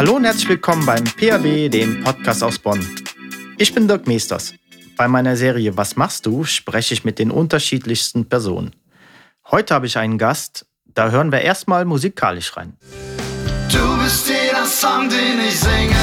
Hallo und herzlich willkommen beim PAB, dem Podcast aus Bonn. Ich bin Dirk Meesters. Bei meiner Serie Was machst du? spreche ich mit den unterschiedlichsten Personen. Heute habe ich einen Gast, da hören wir erstmal musikalisch rein. Du bist jeder Song, den ich singe.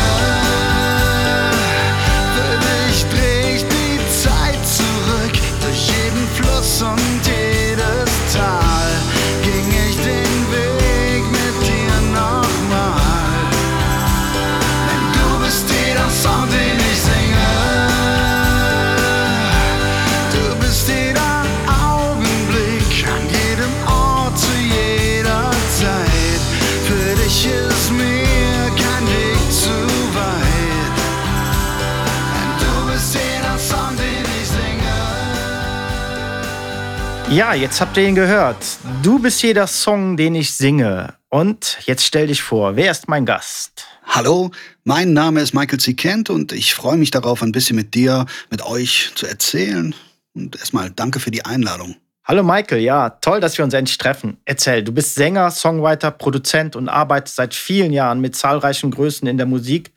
Ja, jetzt habt ihr ihn gehört. Du bist jeder Song, den ich singe. Und jetzt stell dich vor, wer ist mein Gast? Hallo, mein Name ist Michael C. Kent und ich freue mich darauf, ein bisschen mit dir, mit euch zu erzählen. Und erstmal danke für die Einladung. Hallo Michael, ja, toll, dass wir uns endlich treffen. Erzähl, du bist Sänger, Songwriter, Produzent und arbeitest seit vielen Jahren mit zahlreichen Größen in der Musik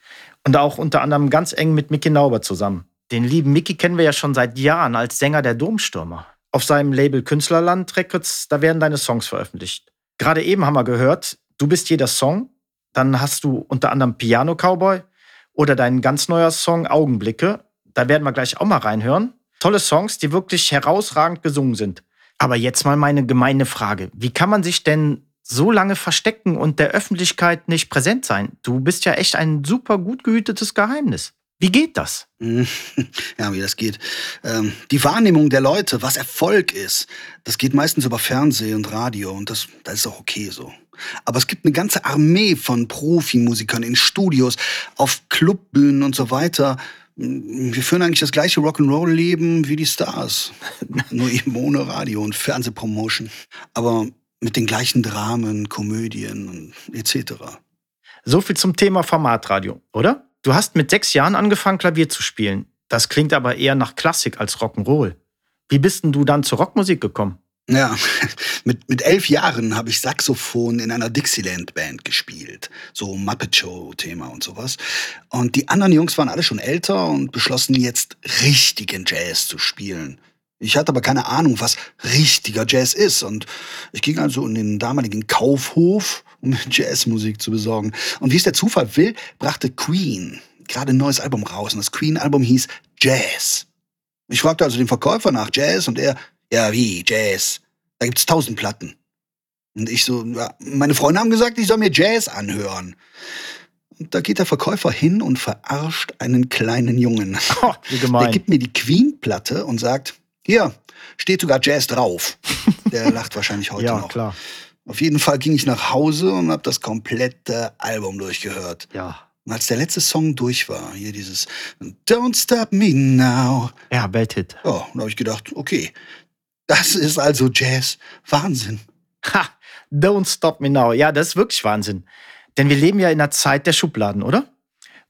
und auch unter anderem ganz eng mit Mickey Nauber zusammen. Den lieben Mickey kennen wir ja schon seit Jahren als Sänger der Domstürmer. Auf seinem Label Künstlerland Records, da werden deine Songs veröffentlicht. Gerade eben haben wir gehört, du bist jeder Song. Dann hast du unter anderem Piano Cowboy oder dein ganz neuer Song Augenblicke. Da werden wir gleich auch mal reinhören. Tolle Songs, die wirklich herausragend gesungen sind. Aber jetzt mal meine gemeine Frage. Wie kann man sich denn so lange verstecken und der Öffentlichkeit nicht präsent sein? Du bist ja echt ein super gut gehütetes Geheimnis. Wie geht das? Ja, wie das geht. Ähm, die Wahrnehmung der Leute, was Erfolg ist, das geht meistens über Fernsehen und Radio und das, das ist auch okay so. Aber es gibt eine ganze Armee von Profimusikern in Studios, auf Clubbühnen und so weiter. Wir führen eigentlich das gleiche Rock'n'Roll-Leben wie die Stars. Nur eben ohne Radio und Fernsehpromotion. Aber mit den gleichen Dramen, Komödien und etc. So viel zum Thema Formatradio, oder? Du hast mit sechs Jahren angefangen, Klavier zu spielen. Das klingt aber eher nach Klassik als Rock'n'Roll. Wie bist denn du dann zur Rockmusik gekommen? Ja, mit, mit elf Jahren habe ich Saxophon in einer Dixieland-Band gespielt. So Muppet Show-Thema und sowas. Und die anderen Jungs waren alle schon älter und beschlossen jetzt richtigen Jazz zu spielen. Ich hatte aber keine Ahnung, was richtiger Jazz ist. Und ich ging also in den damaligen Kaufhof, um Jazzmusik zu besorgen. Und wie es der Zufall will, brachte Queen gerade ein neues Album raus. Und das Queen-Album hieß Jazz. Ich fragte also den Verkäufer nach Jazz und er, ja, wie, Jazz? Da gibt's tausend Platten. Und ich so, ja, meine Freunde haben gesagt, ich soll mir Jazz anhören. Und da geht der Verkäufer hin und verarscht einen kleinen Jungen. Oh, wie gemein. Der gibt mir die Queen-Platte und sagt, hier, steht sogar Jazz drauf. Der lacht wahrscheinlich heute ja, noch. klar. Auf jeden Fall ging ich nach Hause und habe das komplette Album durchgehört. Ja. Und als der letzte Song durch war, hier dieses Don't Stop Me Now, Ja, Welthit. ja, da habe ich gedacht, okay, das ist also Jazz. Wahnsinn. Ha! Don't stop me now. Ja, das ist wirklich Wahnsinn. Denn wir leben ja in einer Zeit der Schubladen, oder?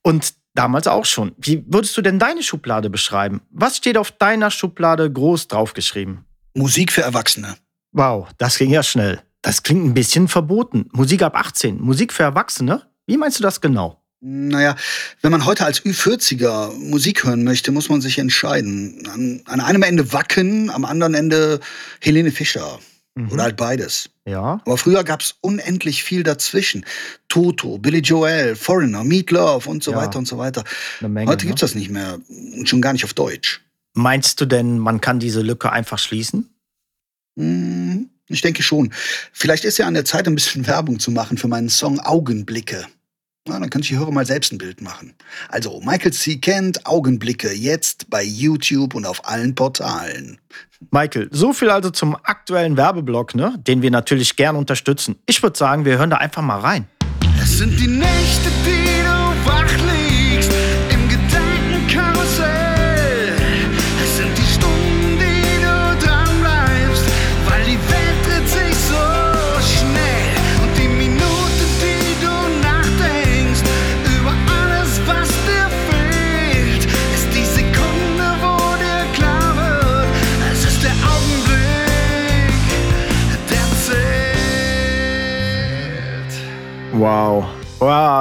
Und damals auch schon. Wie würdest du denn deine Schublade beschreiben? Was steht auf deiner Schublade groß draufgeschrieben? Musik für Erwachsene. Wow, das ging ja schnell. Das klingt ein bisschen verboten. Musik ab 18, Musik für Erwachsene? Wie meinst du das genau? Naja, wenn man heute als Ü40er Musik hören möchte, muss man sich entscheiden. An, an einem Ende Wacken, am anderen Ende Helene Fischer. Mhm. Oder halt beides. Ja. Aber früher gab's unendlich viel dazwischen. Toto, Billy Joel, Foreigner, Meat Love und so Ja. weiter und so weiter. Menge. Heute ne? gibt's das nicht mehr. Und schon gar nicht auf Deutsch. Meinst du denn, man kann diese Lücke einfach schließen? Hm, ich denke schon. Vielleicht ist ja an der Zeit, ein bisschen Werbung zu machen für meinen Song Augenblicke. Na, dann kann ich die Hörer mal selbst ein Bild machen. Also, Michael C. Kent, Augenblicke, jetzt bei YouTube und auf allen Portalen. Michael, so viel also zum aktuellen Werbeblock, ne? den wir natürlich gern unterstützen. Ich würde sagen, wir hören da einfach mal rein. Es sind die Nächte, die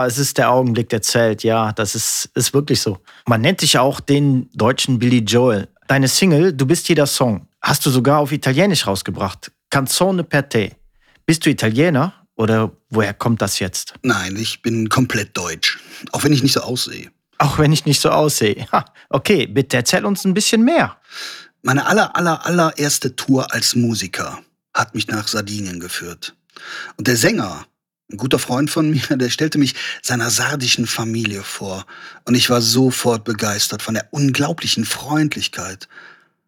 es ist der Augenblick, der zählt. Ja, das ist, ist wirklich so. Man nennt dich auch den deutschen Billy Joel. Deine Single Du bist jeder Song hast du sogar auf Italienisch rausgebracht. Canzone per te. Bist du Italiener oder woher kommt das jetzt? Nein, ich bin komplett deutsch. Auch wenn ich nicht so aussehe. Auch wenn ich nicht so aussehe. Ha, okay, bitte erzähl uns ein bisschen mehr. Meine aller, aller, allererste Tour als Musiker hat mich nach Sardinien geführt. Und der Sänger, ein guter Freund von mir, der stellte mich seiner sardischen Familie vor. Und ich war sofort begeistert von der unglaublichen Freundlichkeit.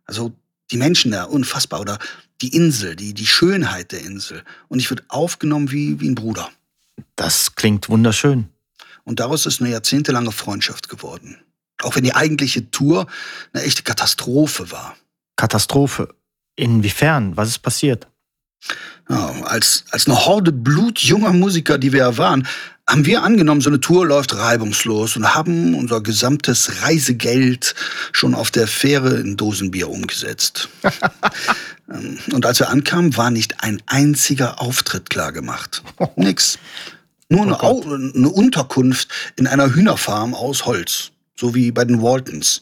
Also die Menschen da, unfassbar. Oder die Insel, die, die Schönheit der Insel. Und ich wurde aufgenommen wie, wie ein Bruder. Das klingt wunderschön. Und daraus ist eine jahrzehntelange Freundschaft geworden. Auch wenn die eigentliche Tour eine echte Katastrophe war. Katastrophe. Inwiefern? Was ist passiert? Ja, als, als eine Horde blutjunger Musiker, die wir ja waren, haben wir angenommen, so eine Tour läuft reibungslos und haben unser gesamtes Reisegeld schon auf der Fähre in Dosenbier umgesetzt. Ähm, und als wir ankamen, war nicht ein einziger Auftritt klar gemacht. Nix. Nur eine, Oh Au eine Unterkunft in einer Hühnerfarm aus Holz. So wie bei den Waltons.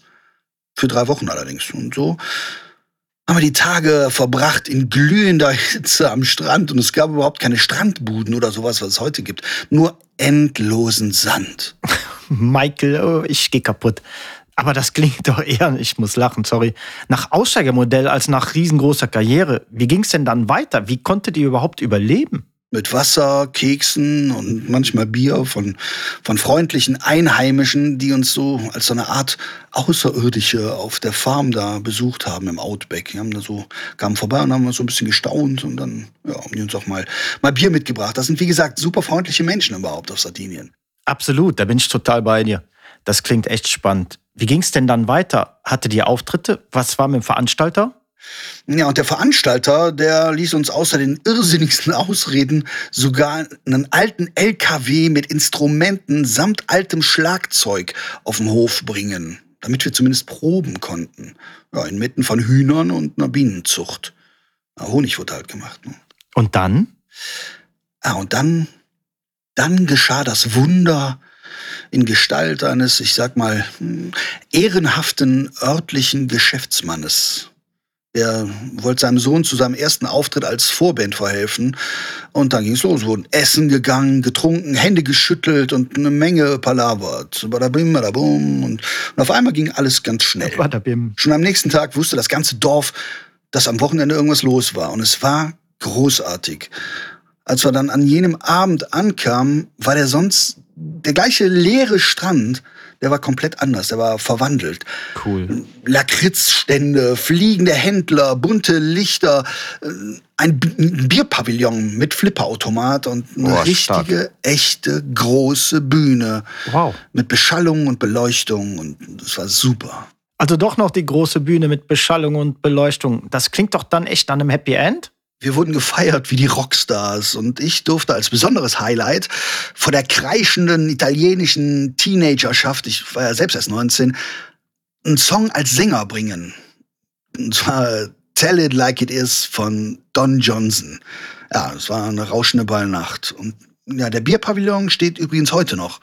Für drei Wochen allerdings. Und so haben wir die Tage verbracht in glühender Hitze am Strand und es gab überhaupt keine Strandbuden oder sowas, was es heute gibt. Nur endlosen Sand. Michael, oh, ich gehe kaputt. Aber das klingt doch eher, ich muss lachen, sorry, nach Aussteigermodell als nach riesengroßer Karriere. Wie ging es denn dann weiter? Wie konntet ihr überhaupt überleben? Mit Wasser, Keksen und manchmal Bier von, von freundlichen Einheimischen, die uns so als so eine Art Außerirdische auf der Farm da besucht haben im Outback. Die haben da so, kamen vorbei und haben so ein bisschen gestaunt und dann ja, haben die uns auch mal, mal Bier mitgebracht. Das sind, wie gesagt, super freundliche Menschen überhaupt auf Sardinien. Absolut, da bin ich total bei dir. Das klingt echt spannend. Wie ging es denn dann weiter? Hattet ihr Auftritte? Was war mit dem Veranstalter? Ja, und der Veranstalter, der ließ uns außer den irrsinnigsten Ausreden sogar einen alten LKW mit Instrumenten samt altem Schlagzeug auf den Hof bringen, damit wir zumindest proben konnten. Ja, inmitten von Hühnern und einer Bienenzucht. Ja, Honig wurde halt gemacht. Ne? Und dann? Ah, und dann, dann geschah das Wunder in Gestalt eines, ich sag mal, hm, ehrenhaften örtlichen Geschäftsmannes. Der wollte seinem Sohn zu seinem ersten Auftritt als Vorband verhelfen. Und dann ging's los. Wurden Essen gegangen, getrunken, Hände geschüttelt und eine Menge palabert. Badabim, badabum. Und, und auf einmal ging alles ganz schnell. Badabim. Schon am nächsten Tag wusste das ganze Dorf, dass am Wochenende irgendwas los war. Und es war großartig. Als wir dann an jenem Abend ankamen, war der sonst der gleiche leere Strand, der war komplett anders, der war verwandelt. Cool. Lakritzstände, fliegende Händler, bunte Lichter, äh, ein Bierpavillon mit Flipperautomat und eine Boah, richtige, echte, große Bühne Wow. mit Beschallung und Beleuchtung und das war super. Also doch noch die große Bühne mit Beschallung und Beleuchtung. Das klingt doch dann echt an einem Happy End? Wir wurden gefeiert wie die Rockstars und ich durfte als besonderes Highlight vor der kreischenden italienischen Teenagerschaft, ich war ja selbst erst 19, einen Song als Sänger bringen. Und zwar Tell It Like It Is von Don Johnson. Ja, es war eine rauschende Ballnacht. Und ja, der Bierpavillon steht übrigens heute noch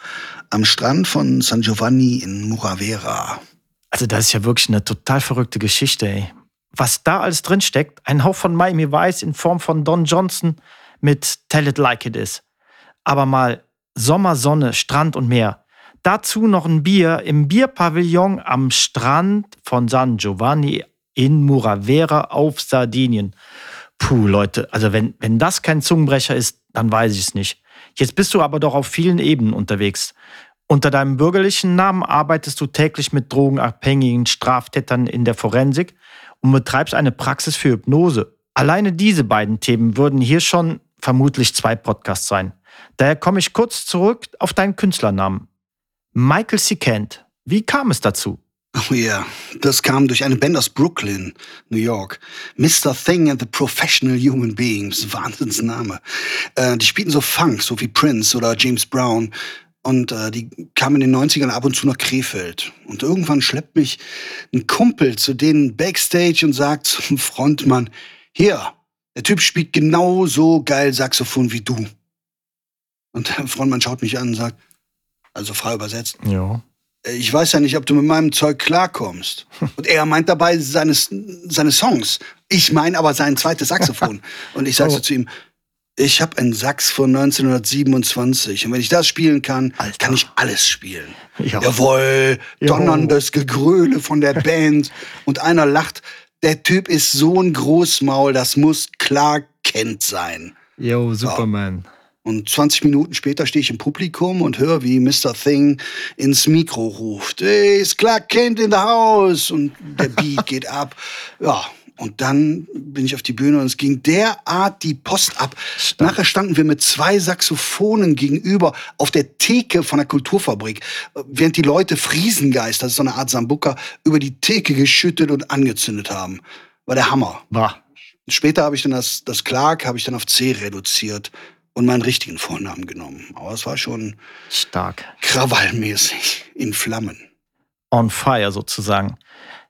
am Strand von San Giovanni in Muravera. Also das ist ja wirklich eine total verrückte Geschichte, ey. Was da alles drinsteckt, ein Hauch von Miami Vice in Form von Don Johnson mit Tell It Like It Is. Aber mal Sommer, Sonne, Strand und Meer. Dazu noch ein Bier im Bierpavillon am Strand von San Giovanni in Muravera auf Sardinien. Puh, Leute, also wenn, wenn das kein Zungenbrecher ist, dann weiß ich es nicht. Jetzt bist du aber doch auf vielen Ebenen unterwegs. Unter deinem bürgerlichen Namen arbeitest du täglich mit drogenabhängigen Straftätern in der Forensik und betreibst eine Praxis für Hypnose. Alleine diese beiden Themen würden hier schon vermutlich zwei Podcasts sein. Daher komme ich kurz zurück auf deinen Künstlernamen. Michael C. Kent. Wie kam es dazu? Oh ja, das kam durch eine Band aus Brooklyn, New York. Mr. Thing and the Professional Human Beings, Wahnsinnsname. Äh, die spielten so Funk, so wie Prince oder James Brown. Und äh, die kamen in den 90ern ab und zu nach Krefeld. Und irgendwann schleppt mich ein Kumpel zu denen backstage und sagt zum Frontmann, hier, der Typ spielt genauso geil Saxophon wie du. Und der Frontmann schaut mich an und sagt, also frei übersetzt, Ja. ich weiß ja nicht, ob du mit meinem Zeug klarkommst. Und er meint dabei seine, seine Songs. Ich meine aber sein zweites Saxophon. Und ich sag so Oh. zu ihm, ich habe ein Sax von 1927 und wenn ich das spielen kann, Alter. kann ich alles spielen. Ja. Jawohl, donnerndes Gegröle von der Band und einer lacht, der Typ ist so ein Großmaul, das muss klar Kent sein. Yo, Superman. Und 20 Minuten später stehe ich im Publikum und höre, wie Mr. Thing ins Mikro ruft. Hey, ist Clark Kent in the house? Und der Beat geht ab. Ja, und dann bin ich auf die Bühne und es ging derart die Post ab. Stark. Nachher standen wir mit zwei Saxophonen gegenüber auf der Theke von der Kulturfabrik, während die Leute Friesengeist, das ist so eine Art Sambuka, über die Theke geschüttet und angezündet haben. War der Hammer. Bah. Später habe ich dann das, das Clark habe ich dann auf C reduziert und meinen richtigen Vornamen genommen. Aber es war schon Stark. krawallmäßig in Flammen. On fire sozusagen.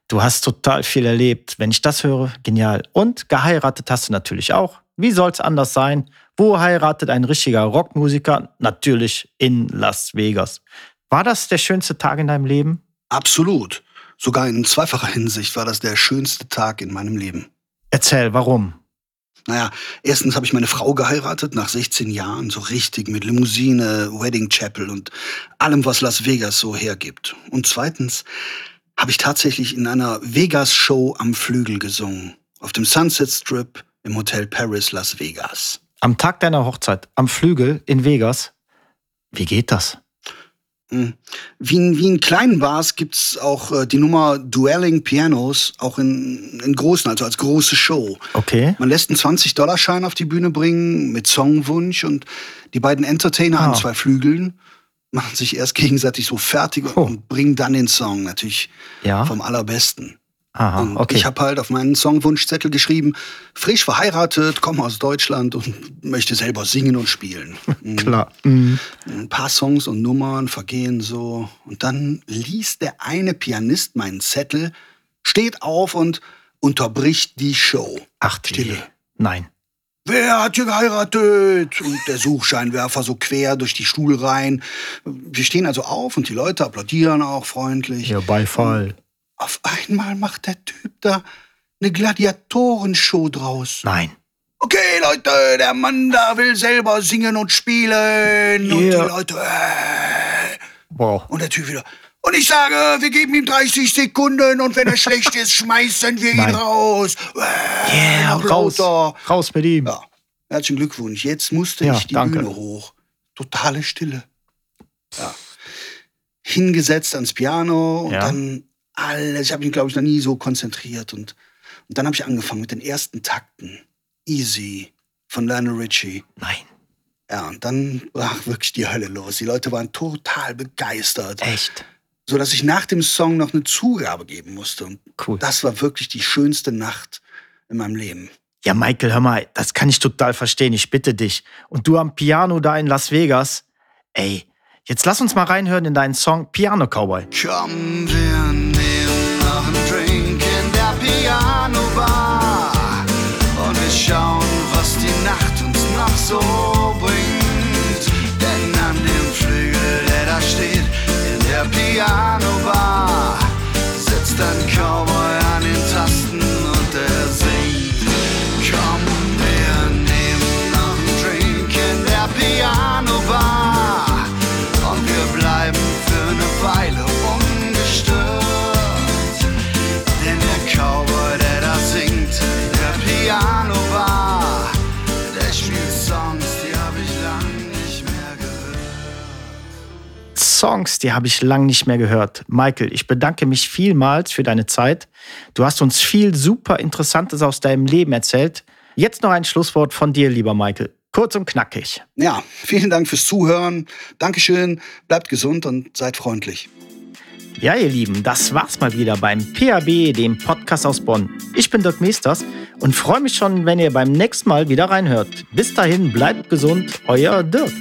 Du hast total viel erlebt. Wenn ich das höre, genial. Und geheiratet hast du natürlich auch. Wie soll's anders sein? Wo heiratet ein richtiger Rockmusiker? Natürlich in Las Vegas. War das der schönste Tag in deinem Leben? Absolut. Sogar in zweifacher Hinsicht war das der schönste Tag in meinem Leben. Erzähl, warum? Naja, erstens habe ich meine Frau geheiratet nach 16 Jahren, so richtig mit Limousine, Wedding Chapel und allem, was Las Vegas so hergibt. Und zweitens habe ich tatsächlich in einer Vegas-Show am Flügel gesungen. Auf dem Sunset Strip im Hotel Paris Las Vegas. Am Tag deiner Hochzeit, am Flügel in Vegas. Wie geht das? Mhm. Wie in, wie in kleinen Bars gibt's auch äh, die Nummer Dueling Pianos, auch in, in großen, also als große Show. Okay. Man lässt einen 20-Dollar-Schein auf die Bühne bringen mit Songwunsch und die beiden Entertainer Ah. an zwei Flügeln machen sich erst gegenseitig so fertig Oh. und bringen dann den Song natürlich Ja. vom allerbesten. Aha, Und okay. ich habe halt auf meinen Songwunschzettel geschrieben, frisch verheiratet, komme aus Deutschland und möchte selber singen und spielen. Mhm. Klar. Mhm. Ein paar Songs und Nummern vergehen so. Und dann liest der eine Pianist meinen Zettel, steht auf und unterbricht die Show. Ach, Stille. Nein. Wer hat hier geheiratet? Und der Suchscheinwerfer so quer durch die Stuhlreihen. Wir stehen also auf und die Leute applaudieren auch freundlich. Ja, Beifall. Auf einmal macht der Typ da eine Gladiatorenshow draus. Nein. Okay, Leute, der Mann da will selber singen und spielen. Und die. Leute, äh. Wow. Und der Typ wieder. Und ich sage, wir geben ihm 30 Sekunden und wenn er schlecht ist, schmeißen wir ihn Nein. raus. Äh, Yeah, raus. Raus mit ihm. Ja, herzlichen Glückwunsch. Jetzt musste Ja, ich die danke. Bühne hoch. Totale Stille. Ja. Hingesetzt ans Piano und Ja. dann alles. Ich habe mich, glaube ich, noch nie so konzentriert. Und, und dann habe ich angefangen mit den ersten Takten. Easy von Lionel Richie. Nein. Ja, und dann brach wirklich die Hölle los. Die Leute waren total begeistert. Echt. So dass ich nach dem Song noch eine Zugabe geben musste. Und Cool. das war wirklich die schönste Nacht in meinem Leben. Ja, Michael, hör mal, das kann ich total verstehen. Ich bitte dich. Und du am Piano da in Las Vegas. Ey, jetzt lass uns mal reinhören in deinen Song Piano Cowboy. Komm, wir nehmen noch einen Drink in der Piano-Bar und wir schauen, was die Nacht uns noch so der Piano-Bar, sitzt ein Cowboy Songs, die habe ich lang nicht mehr gehört. Michael, ich bedanke mich vielmals für deine Zeit. Du hast uns viel super Interessantes aus deinem Leben erzählt. Jetzt noch ein Schlusswort von dir, lieber Michael. Kurz und knackig. Ja, vielen Dank fürs Zuhören. Dankeschön. Bleibt gesund und seid freundlich. Ja, ihr Lieben, das war's mal wieder beim PAB, dem Podcast aus Bonn. Ich bin Dirk Meesters und freue mich schon, wenn ihr beim nächsten Mal wieder reinhört. Bis dahin, bleibt gesund, euer Dirk.